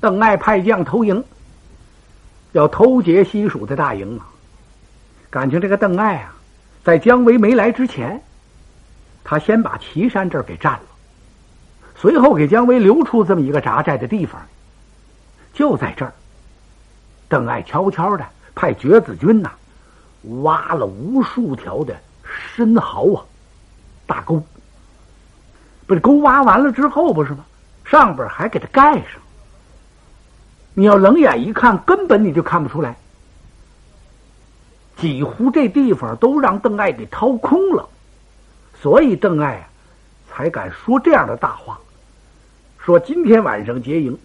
邓艾派将投营，要偷劫西蜀的大营啊！感情这个邓艾啊，在姜维没来之前，他先把岐山这儿给占了，随后给姜维留出这么一个扎寨的地方，就在这儿。邓艾悄悄的派绝子军呐，挖了无数条的深壕啊，大沟。不是沟挖完了之后不是吗？上边还给它盖上。你要冷眼一看，根本你就看不出来。几乎这地方都让邓艾给掏空了，所以邓艾啊才敢说这样的大话，说今天晚上结营，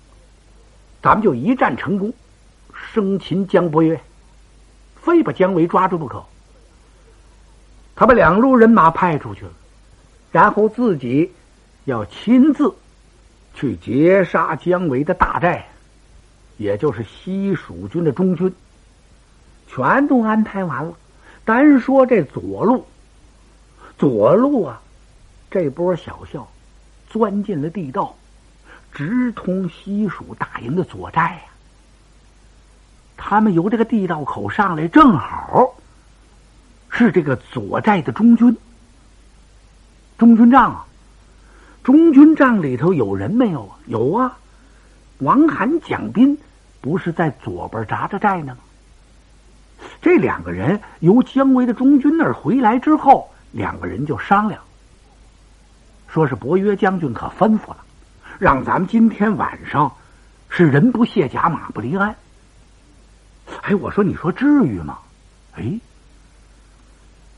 咱们就一战成功，生擒姜伯约，非把姜维抓住不可。他把两路人马派出去了，然后自己要亲自去截杀姜维的大寨，也就是西蜀军的中军。全都安排完了，单说这左路，左路啊，这波小校钻进了地道，直通西蜀大营的左寨呀。他们由这个地道口上来，正好是这个左寨的中军。中军帐啊，中军帐里头有人没有啊？有啊，王罕、蒋斌不是在左边扎着寨呢吗？这两个人由姜维的中军那儿回来之后，两个人就商量，说是伯约将军可吩咐了，让咱们今天晚上是人不卸甲，马不离鞍。哎，我说，你说至于吗？哎，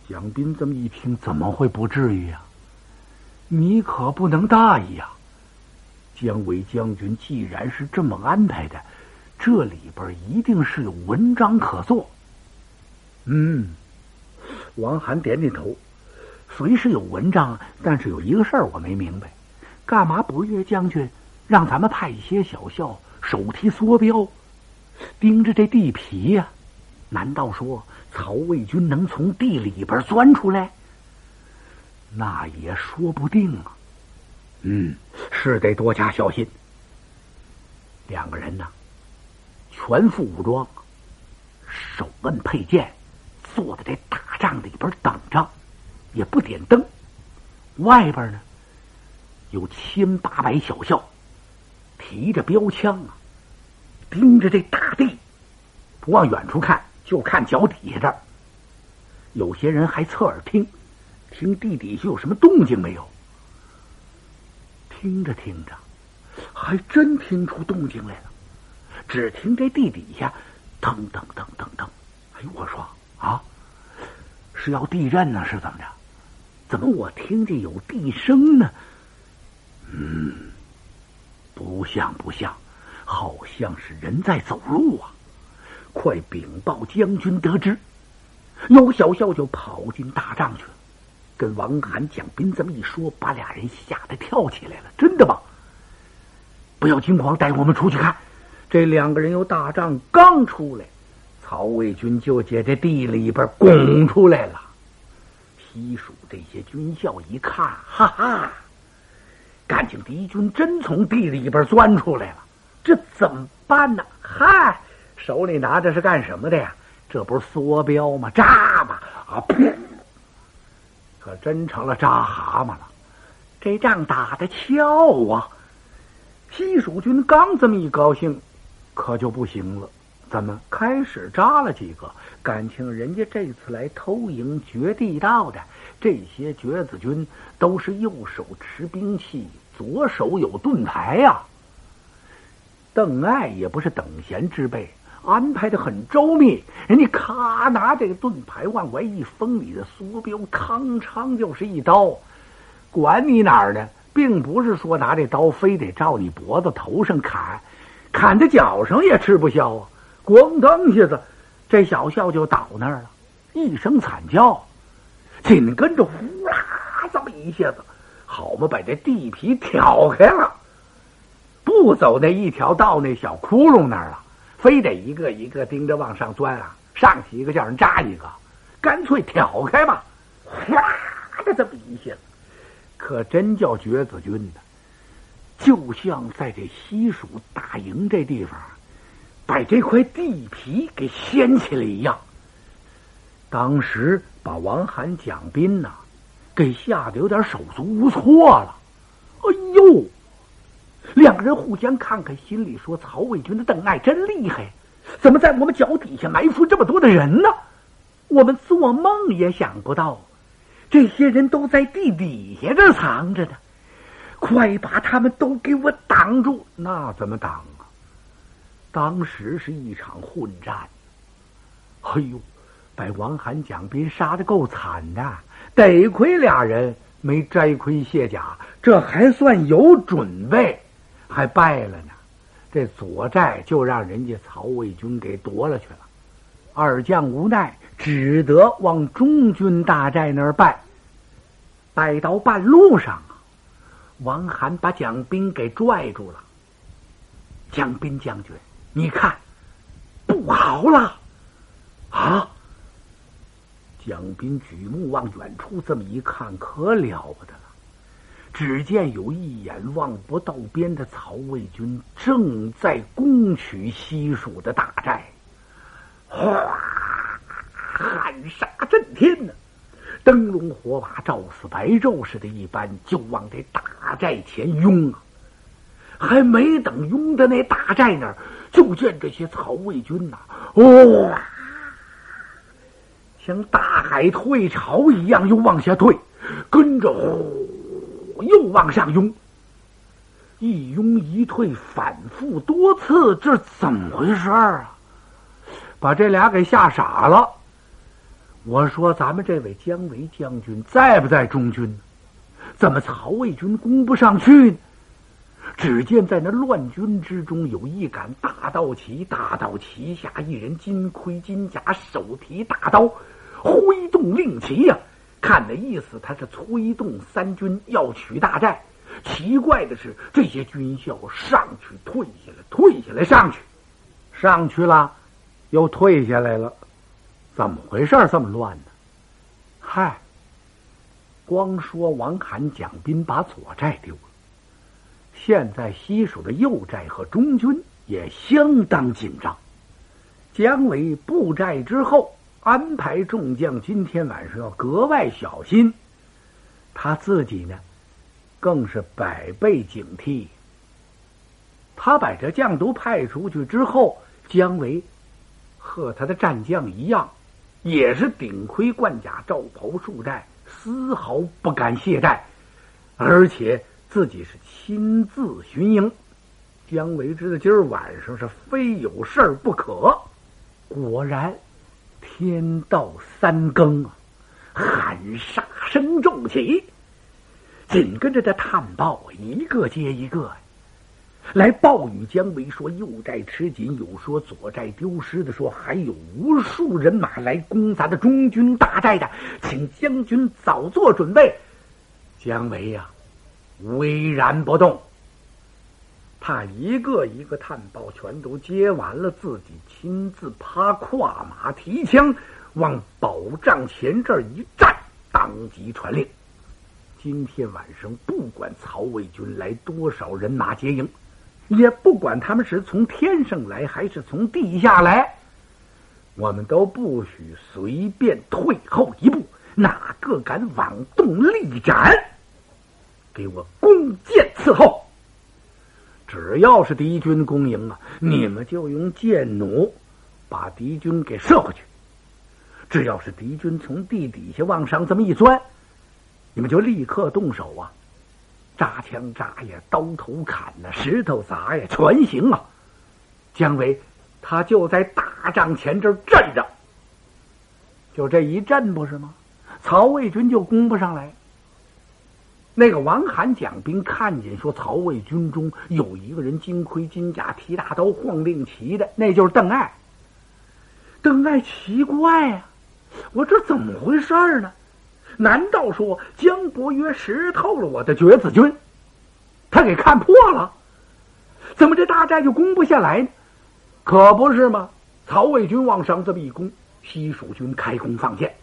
蒋斌这么一听，怎么会不至于呀？你可不能大意呀！姜维将军既然是这么安排的，这里边一定是有文章可做。嗯，王涵点点头，虽是有文章，但是有一个事儿我没明白，干嘛不约将军让咱们派一些小校手提梭镖，盯着这地皮呀？难道说曹魏军能从地里边钻出来？那也说不定啊。嗯，是得多加小心。两个人呢，全副武装，手摁佩剑。坐在这大帐里边等着，也不点灯。外边呢，有千八百小校，提着标枪啊，盯着这大地，不往远处看，就看脚底下这儿。有些人还侧耳听，听地底下有什么动静没有。听着听着，还真听出动静来了。只听这地底下，噔噔噔噔噔，哎呦，我说。啊，是要地震呢？是怎么着？怎么我听见有地声呢？嗯，不像不像，好像是人在走路啊！快禀报将军得知。有小校就跑进大帐去了，跟王涵、蒋斌这么一说，把俩人吓得跳起来了。真的吗？不要惊慌，带我们出去看。这两个人由大帐刚出来。曹魏军就在这地里边拱出来了，西蜀这些军校一看，哈哈，感情敌军真从地里边钻出来了，这怎么办呢？嗨，手里拿着是干什么的呀？这不是梭镖吗？扎吧啊！噗，可真成了扎蛤蟆了。这仗打的巧啊！西蜀军刚这么一高兴，可就不行了。怎么开始扎了几个？感情人家这次来偷营掘地道的这些掘子军，都是右手持兵器，左手有盾牌呀。邓艾也不是等闲之辈，安排的很周密。人家咔拿这个盾牌往外一封，你的梭镖，吭昌就是一刀。管你哪儿呢，并不是说拿这刀非得照你脖子头上砍，砍在脚上也吃不消啊。咣当一下子，这小校就倒那儿了，一声惨叫，紧跟着呼啦这么一下子，好嘛，把这地皮挑开了，不走那一条道那小窟窿那儿了，非得一个一个盯着往上钻啊，上去一个叫人扎一个，干脆挑开吧，哗的这么一下，可真叫绝子军呢，就像在这西蜀大营这地方，把这块地皮给掀起来一样。当时把王涵、蒋斌呐，给吓得有点手足无措了。哎呦！两个人互相看看，心里说：“曹魏军的邓艾真厉害，怎么在我们脚底下埋伏这么多的人呢？我们做梦也想不到，这些人都在地底下这藏着呢。快把他们都给我挡住！那怎么挡啊？当时是一场混战。哎呦，把王涵、蒋斌杀的够惨的，得亏俩人没摘盔卸甲，这还算有准备。”还败了呢，这左寨就让人家曹魏军给夺了去了。二将无奈，只得往中军大寨那儿败。败到半路上啊，王涵把蒋斌给拽住了。蒋斌将军，你看，不好了！啊！蒋斌举目往远处这么一看，可了不得了。只见有一眼望不到边的曹魏军正在攻取西蜀的大寨，哗，喊杀震天呢，灯笼火把照似白昼似的，一般就往这大寨前拥啊！还没等拥到那大寨那儿，就见这些曹魏军呐，哇，像大海退潮一样又往下退，跟着呼。又往上拥，一拥一退，反复多次，这怎么回事啊？把这俩给吓傻了。我说：“咱们这位姜维将军在不在中军？怎么曹魏军攻不上去？”只见在那乱军之中，有一杆大道旗，大道旗下一人金盔金甲，手提大刀，挥动令旗呀。看那意思，他是催动三军要取大寨。奇怪的是，这些军校上去退下来，退下来上去，上去了，又退下来了，怎么回事？这么乱呢？嗨，光说王罕、蒋斌把左寨丢了，现在西蜀的右寨和中军也相当紧张。姜维布寨之后。安排众将今天晚上要格外小心，他自己呢，更是百倍警惕。他把这将都派出去之后，姜维和他的战将一样，也是顶盔贯甲、罩袍束带，丝毫不敢懈怠，而且自己是亲自巡营。姜维知道今儿晚上是非有事儿不可，果然。天到三更啊，喊杀声骤起，紧跟着这探报一个接一个来报与姜维说右寨吃紧，有说左寨丢失的，说还有无数人马来攻咱的中军大寨的，请将军早做准备。姜维呀，巍然不动。他一个一个探报全都接完了，自己亲自趴跨马提枪往保障前这儿一站，当即传令：今天晚上不管曹魏军来多少人马接应，也不管他们是从天上来还是从地下来，我们都不许随便退后一步。哪个敢妄动力斩，给我弓箭伺候！只要是敌军攻营啊，你们就用箭弩把敌军给射回去；只要是敌军从地底下往上这么一钻，你们就立刻动手啊，扎枪扎呀，刀头砍呐，石头砸呀，全行啊！姜维他就在大帐前这儿站着，就这一阵不是吗？曹魏军就攻不上来。那个王罕、蒋兵看见说，曹魏军中有一个人金盔金甲、提大刀、晃令旗的，那就是邓艾。邓艾奇怪呀，我这怎么回事呢？难道说姜伯约识透了我的绝子军，他给看破了？怎么这大寨就攻不下来呢？可不是吗？曹魏军往上这么一攻，西蜀军开弓放箭，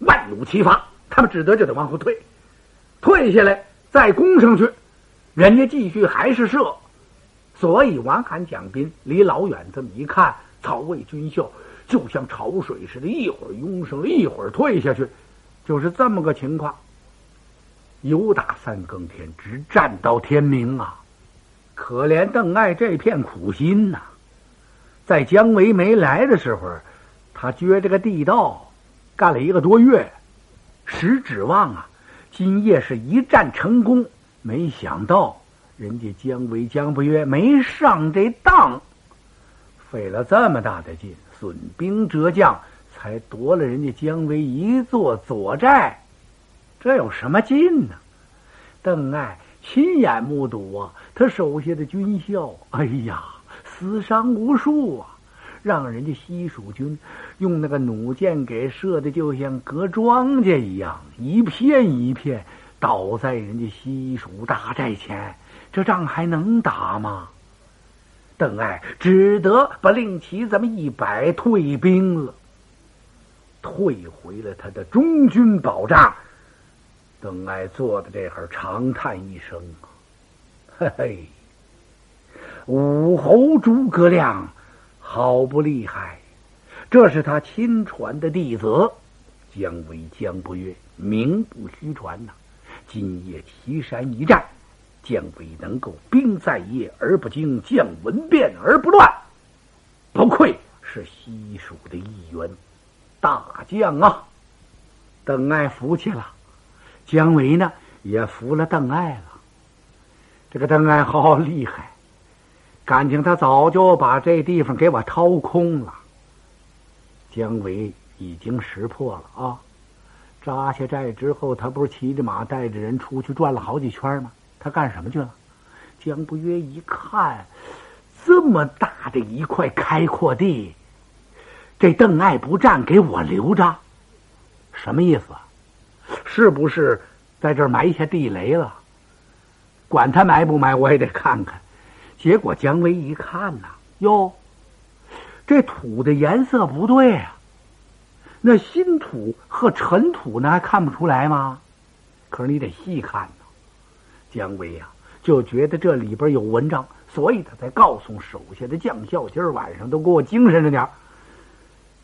万弩齐发，他们只得就得往后退。退下来，再攻上去，人家继续还是射，所以王罕蒋斌离老远这么一看，曹魏军校就像潮水似的，一会儿涌上来，一会儿退下去，就是这么个情况。由打三更天，直战到天明啊！可怜邓艾这片苦心呐，在姜维没来的时候，他掘这个地道，干了一个多月，实指望啊，今夜是一战成功。没想到人家姜维、姜不约没上这当，费了这么大的劲，损兵折将，才夺了人家姜维一座左寨。这有什么劲呢？邓艾亲眼目睹啊，他手下的军校，哎呀，死伤无数啊！让人家西蜀军用那个弩箭给射的，就像割庄稼一样，一片一片倒在人家西蜀大寨前。这仗还能打吗？邓艾只得把令旗这么一摆，退兵了，退回了他的中军保障。邓艾坐在这儿，长叹一声：“嘿嘿，武侯诸葛亮好不厉害！这是他亲传的弟子，姜维、姜不约，名不虚传呐。今夜岐山一战，姜维能够兵在夜而不惊，将闻变而不乱，不愧是西蜀的一员大将啊！邓艾服气了。”姜维呢，也服了邓艾了。这个邓艾好厉害，感情他早就把这地方给我掏空了。姜维已经识破了啊！扎下寨之后，他不是骑着马带着人出去转了好几圈吗？他干什么去了？姜不约一看，这么大的一块开阔地，这邓艾不占，给我留着，什么意思？是不是在这埋下地雷了？管他埋不埋，我也得看看。结果姜维一看呐，哟，这土的颜色不对啊！那新土和尘土呢，还看不出来吗？可是你得细看呢。姜维呀，就觉得这里边有文章，所以他才告诉手下的将校，今儿晚上都给我精神着点儿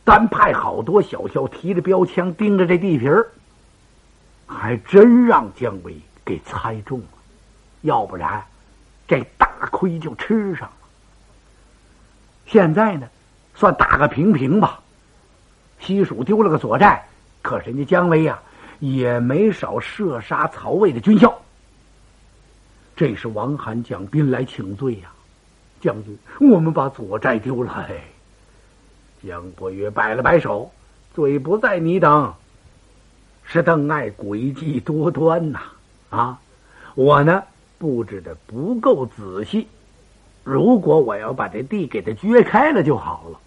单派好多小校提着标枪盯着这地皮儿。还真让姜维给猜中了，要不然这大亏就吃上了。现在呢，算打个平平吧。西蜀丢了个左寨，可人家姜维呀，也没少射杀曹魏的军校。这是王涵、蒋斌来请罪呀，将军，我们把左寨丢了。嘿，姜伯约摆了摆手，罪不在你等。是邓艾诡计多端呐！啊，我呢布置的不够仔细。如果我要把这地给他掘开了就好了。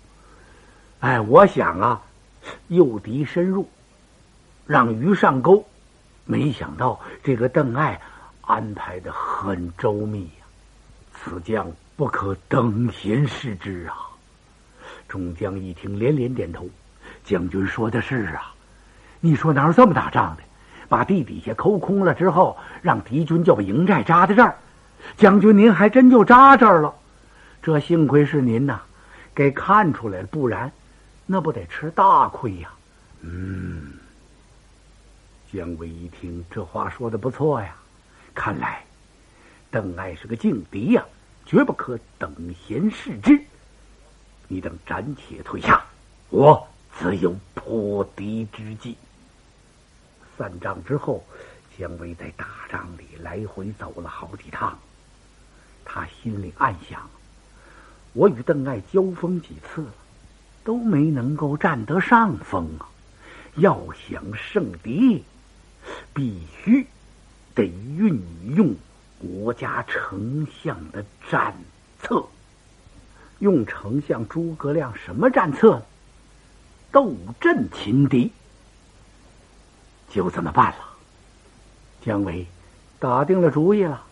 哎，我想啊，诱敌深入，让鱼上钩。没想到这个邓艾安排的很周密呀，此将不可等闲视之啊！众将一听，连连点头。将军说的是啊。你说哪有这么打仗的？把地底下抠空了之后，让敌军就把营寨扎在这儿。将军，您还真就扎这儿了。这幸亏是您呐，给看出来了，不然那不得吃大亏呀。嗯，姜维一听这话说的不错呀，看来邓艾是个劲敌呀，绝不可等闲视之。你等暂且退下，我自有破敌之计。散仗之后，姜维在大帐里来回走了好几趟。他心里暗想：我与邓艾交锋几次了，都没能够占得上风啊！要想胜敌，必须得运用国家丞相的战策。用丞相诸葛亮什么战策？斗阵擒敌。就这么办了。姜维打定了主意了。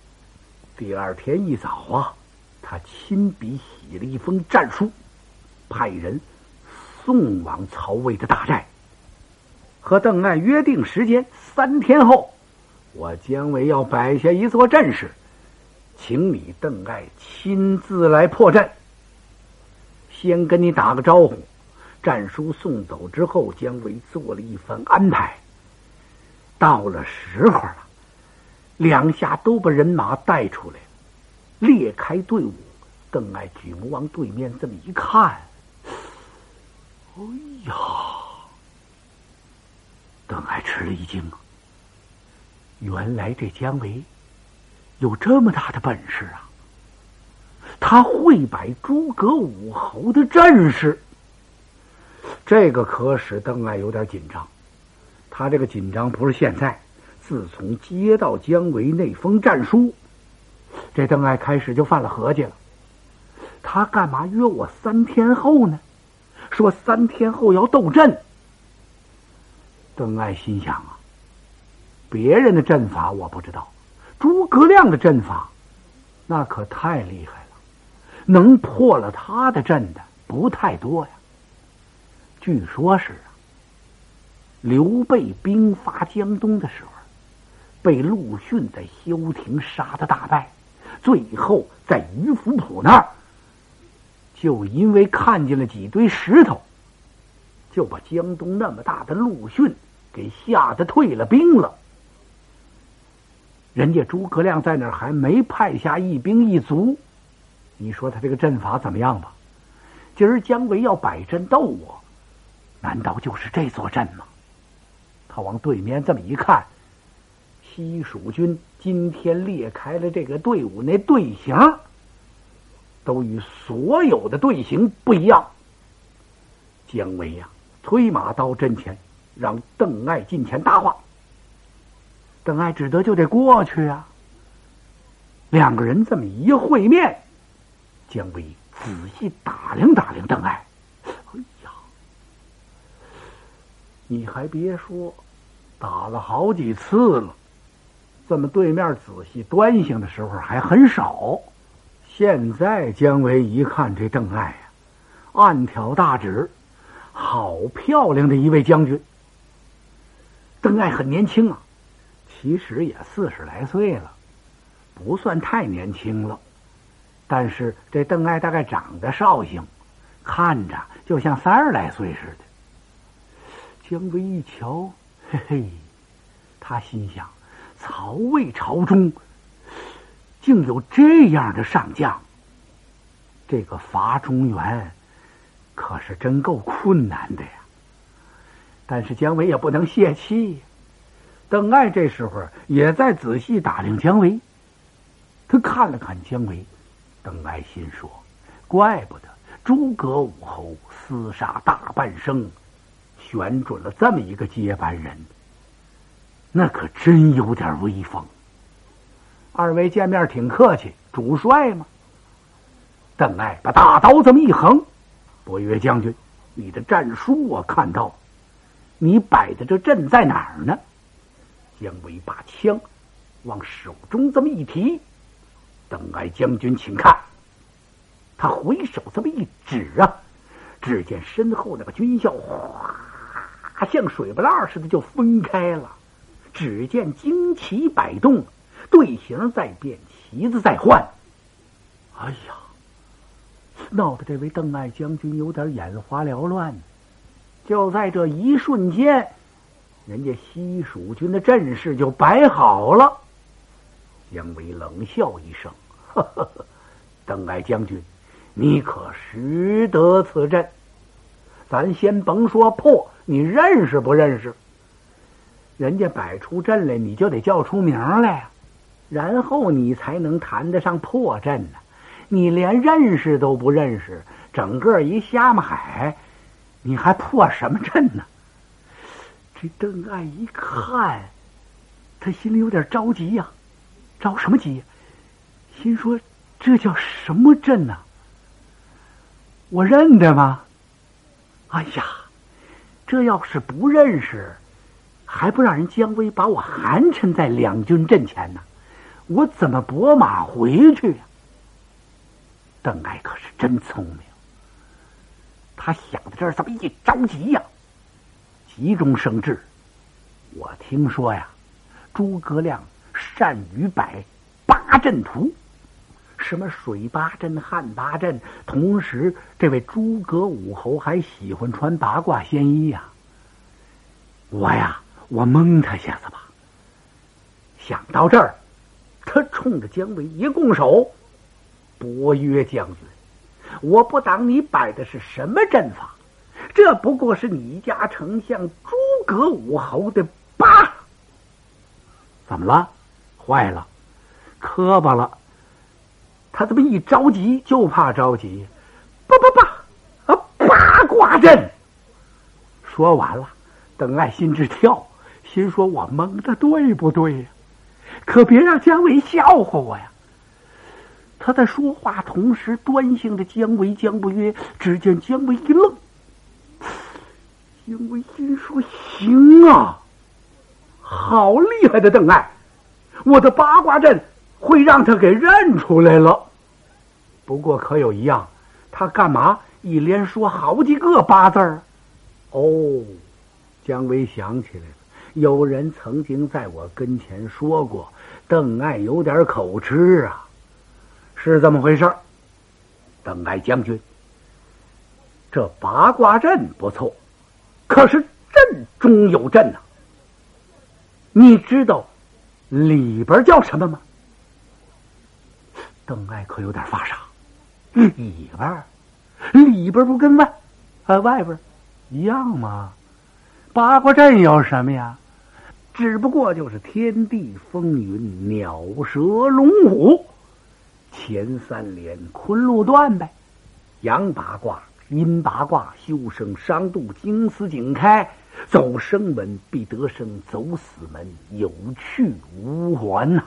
第二天一早啊，他亲笔写了一封战书，派人送往曹魏的大寨，和邓艾约定时间：三天后，我姜维要摆下一座阵势，请你邓艾亲自来破阵。先跟你打个招呼，战书送走之后，姜维做了一番安排。到了时候了，两下都把人马带出来，列开队伍。邓艾举目往对面这么一看，哎呀！邓艾吃了一惊！原来这姜维有这么大的本事啊！他会摆诸葛武侯的阵势，这个可使邓艾有点紧张。他这个紧张不是现在，自从接到姜维那封战书，这邓艾开始就犯了合计了。他干嘛约我三天后呢？说三天后要斗阵。邓艾心想啊，别人的阵法我不知道，诸葛亮的阵法那可太厉害了，能破了他的阵的不太多呀。据说是，刘备兵发江东的时候，被陆逊在休亭杀的大败，最后在于福浦那儿，就因为看见了几堆石头，就把江东那么大的陆逊。给吓得退了兵了。人家诸葛亮在那儿还没派下一兵一卒，你说他这个阵法怎么样吧？今儿姜维要摆阵斗我，难道就是这座阵吗？往对面这么一看，西蜀军今天列开了这个队伍，那队形都与所有的队形不一样。姜维呀，催马到阵前。让邓艾近前搭话，邓艾只得就得过去啊。两个人这么一会面，姜维仔细打量打量邓艾，哎呀，你还别说，打了好几次了，这么对面仔细端详的时候还很少。现在姜维一看这邓艾呀，暗挑大指，好漂亮的一位将军。邓艾很年轻啊，其实也四十来岁了，不算太年轻了。但是这邓艾大概长得绍兴，看着就像三十来岁似的。姜维一瞧，嘿嘿，他心想：曹魏朝中竟有这样的上将，这个伐中原可是真够困难的呀。但是姜维也不能泄气。邓艾这时候也在仔细打量姜维，他看了看姜维，邓艾心说：“怪不得诸葛武侯厮杀大半生，选准了这么一个接班人，那可真有点威风。”二位见面挺客气，主帅嘛。邓艾把大刀这么一横：“伯约将军，你的战书我看到。”你摆的这阵在哪儿呢？姜维把枪往手中这么一提，邓艾将军，请看。他回手这么一指啊，只见身后那个军校哗，他像水波浪似的就分开了。只见旌旗摆动，队形在变，旗子在换。哎呀，闹得这位邓艾将军有点眼花缭乱。就在这一瞬间，人家西蜀军的阵势就摆好了。姜维冷笑一声：“呵呵呵，邓艾将军，你可识得此阵？咱先甭说破，你认识不认识？人家摆出阵来，你就得叫出名来呀，然后你才能谈得上破阵呢。你连认识都不认识，整个一瞎马海。”你还破什么阵呢？这邓艾一看，他心里有点着急呀，着什么急？心说这叫什么阵呢？我认得吗？哎呀，这要是不认识，还不让人姜维把我寒碜在两军阵前呢？我怎么拨马回去呀？邓艾可是真聪明。他想到这儿，这么一着急呀，急中生智。我听说呀，诸葛亮善于摆八阵图，什么水八阵、旱八阵。同时，这位诸葛武侯还喜欢穿八卦仙衣呀。我呀，我蒙他下子吧。想到这儿，他冲着姜维一拱手：“伯约将军，我不挡你摆的是什么阵法，这不过是你家丞相诸葛武侯的八。怎么了？坏了，磕巴了。他这么一着急，就怕着急。叭叭叭，啊，八卦阵。说完了。”邓艾心直跳，心说：“我蒙的对不对呀？可别让姜维笑话我呀！”他在说话同时，端详着姜维。姜不约，只见姜维一愣，姜维心说：“行啊，好厉害的邓艾！我的八卦阵会让他给认出来了。不过可有一样，他干嘛一连说好几个八字儿？哦。”姜维想起来了，有人曾经在我跟前说过，邓艾有点口吃啊，是这么回事邓艾将军，这八卦阵不错，可是阵中有阵呐。你知道里边叫什么吗？邓艾可有点发傻，里边，里边不跟外啊外边一样吗？八卦阵有什么呀？只不过就是天地风云、鸟蛇龙虎，前三连坤路断呗。阳八卦、阴八卦，修生伤度，经思景开，走生门必得生，走死门有去无还呐。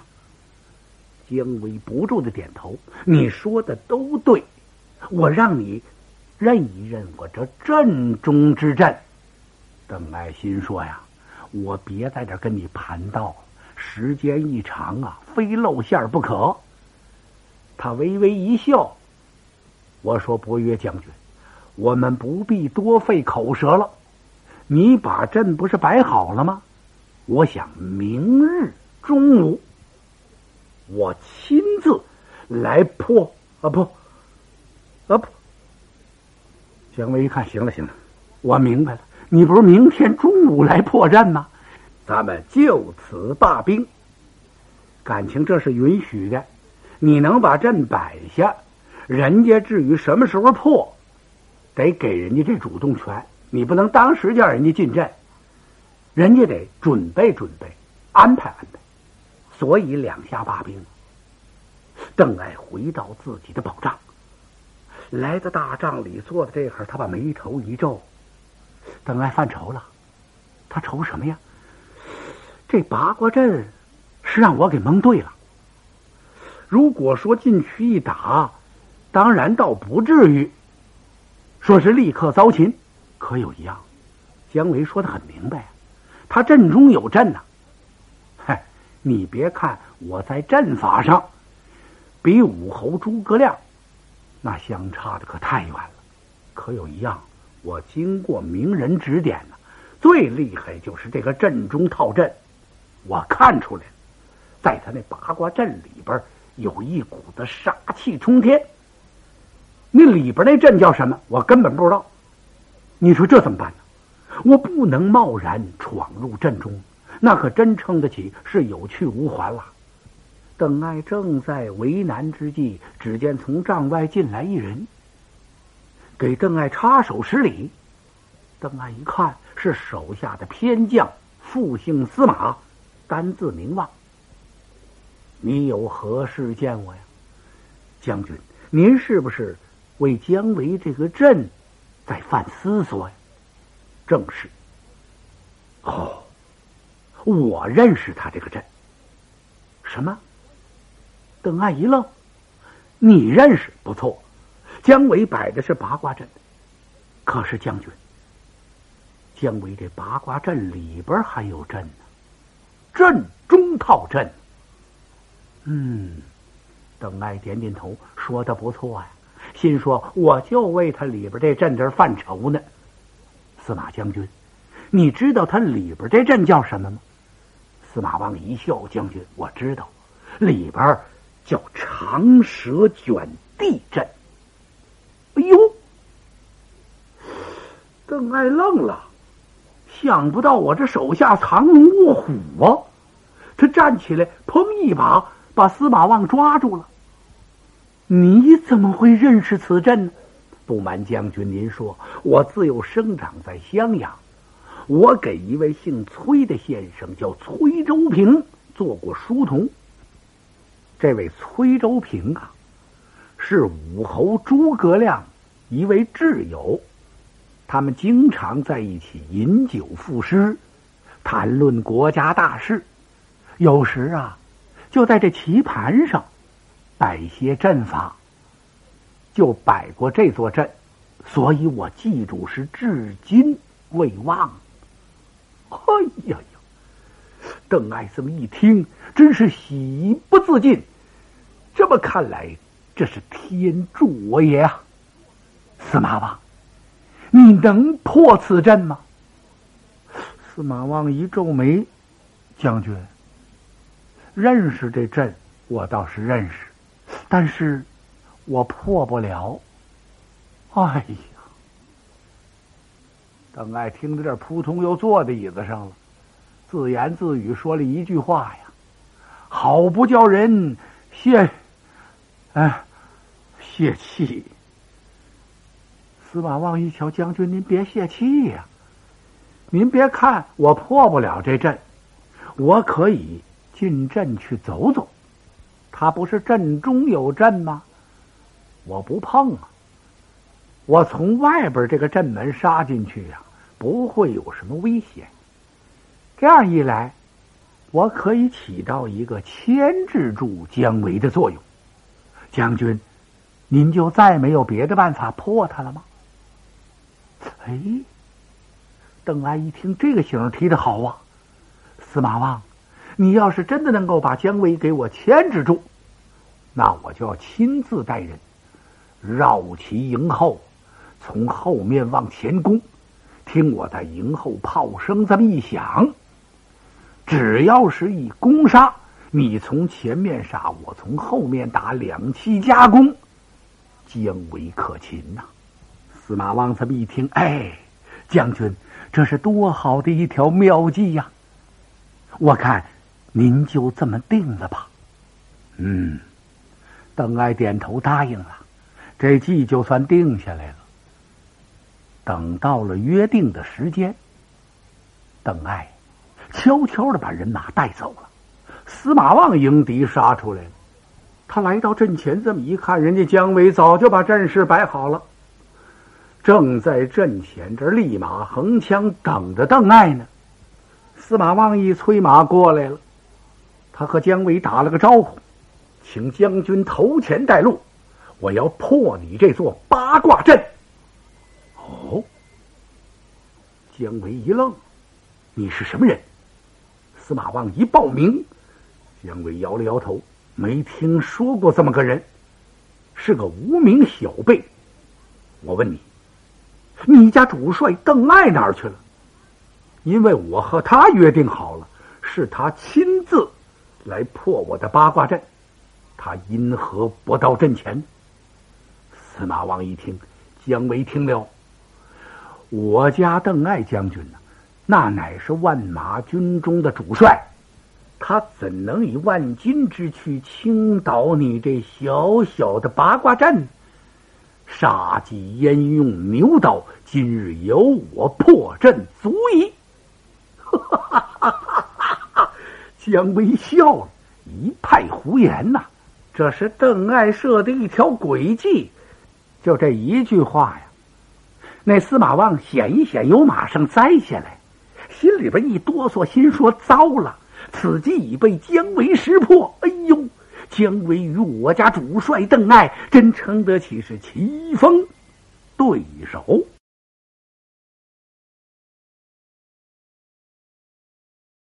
姜维不住的点头，你说的都对，我让你认一认我这阵中之阵。邓艾心说：“呀，我别在这跟你盘道，时间一长啊，非露馅不可。”他微微一笑，我说：“伯约将军，我们不必多费口舌了。你把阵不是摆好了吗？我想明日中午，我亲自来破啊不啊不。”姜维一看，行了行了，我明白了。你不是明天中午来破阵吗？咱们就此罢兵。感情这是允许的。你能把阵摆下，人家至于什么时候破，得给人家这主动权。你不能当时叫人家进阵，人家得准备准备，安排安排。所以两下罢兵。邓艾回到自己的宝帐，来到大帐里坐在这会儿，他把眉头一皱。邓艾犯愁了，他愁什么呀？这八卦阵是让我给蒙对了。如果说进去一打，当然倒不至于说是立刻遭擒。可有一样，姜维说的很明白，他阵中有阵呐。你别看我在阵法上比武侯诸葛亮那相差的可太远了，可有一样。我经过名人指点呢，最厉害就是这个阵中套阵。我看出来了，在他那八卦阵里边有一股子杀气冲天。那里边那阵叫什么？我根本不知道。你说这怎么办呢？我不能贸然闯入阵中，那可真称得起是有去无还了。邓艾正在为难之际，只见从帐外进来一人。给邓艾插手施礼，邓艾一看是手下的偏将，复姓司马，单字名望。你有何事见我呀，将军？您是不是为姜维这个阵在犯思索呀？正是。哦，我认识他这个阵。什么？邓艾一愣，你认识？不错。姜维摆的是八卦阵，可是将军，姜维这八卦阵里边还有阵呢，阵中套阵。嗯，邓艾点点头，说的不错呀，心说我就为他里边这阵字犯愁呢。司马将军，你知道他里边这阵叫什么吗？司马望一笑，将军，我知道，里边叫长蛇卷地阵。哎呦，邓艾愣了，想不到我这手下藏龙卧虎啊！他站起来，砰一把把司马望抓住了。你怎么会认识此阵？不瞒将军，您说，我自幼生长在襄阳，我给一位姓崔的先生叫崔周平做过书童。这位崔周平啊，是武侯诸葛亮一位挚友，他们经常在一起饮酒赋诗，谈论国家大事。有时啊，就在这棋盘上摆些阵法。就摆过这座阵，所以我记住是至今未忘。哎呀呀！邓艾这么一听，真是喜不自禁。这么看来，这是天助我也啊！司马望，你能破此阵吗？司马望一皱眉，将军，认识这阵，我倒是认识，但是。我破不了。哎呀！邓艾听到这，扑通又坐在椅子上了，自言自语说了一句话呀：“好不叫人泄，哎，泄气。”司马望一瞧，将军您别泄气呀，您别看我破不了这阵，我可以进阵去走走。他不是阵中有阵吗？我不碰啊！我从外边这个阵门杀进去呀，不会有什么危险。这样一来，我可以起到一个牵制住姜维的作用。将军，您就再没有别的办法破他了吗？哎，邓艾一听这个醒提的好啊！司马望，你要是真的能够把姜维给我牵制住，那我就要亲自带人。绕其营后，从后面往前攻。听我在营后炮声这么一响，只要是一攻杀，你从前面杀，我从后面打，两期夹攻，姜维可擒呐！司马望这么一听，哎，将军，这是多好的一条妙计呀！我看您就这么定了吧。嗯，邓艾点头答应了。这计就算定下来了。等到了约定的时间，邓艾悄悄的把人马带走了。司马望迎敌杀出来了。他来到阵前，这么一看，人家姜维早就把阵势摆好了，正在阵前这立马横枪等着邓艾呢。司马望一催马过来了，他和姜维打了个招呼，请将军头前带路。我要破你这座八卦阵！哦，姜维一愣：“你是什么人？”司马望一报名，姜维摇了摇头：“没听说过这么个人，是个无名小辈。”我问你，你家主帅邓艾哪儿去了？因为我和他约定好了，是他亲自来破我的八卦阵，他因何不到阵前？司马望一听，姜维听了，我家邓艾将军呢？那乃是万马军中的主帅，他怎能以万金之躯倾倒你这小小的八卦阵？杀鸡焉用牛刀？今日由我破阵足矣！哈哈哈哈姜维笑了，一派胡言呐！这是邓艾设的一条诡计。就这一句话呀，那司马望险一险由马上栽下来，心里边一哆嗦，心说：“糟了，此计已被姜维识破。哎呦，姜维与我家主帅邓艾真称得起是棋逢对手。”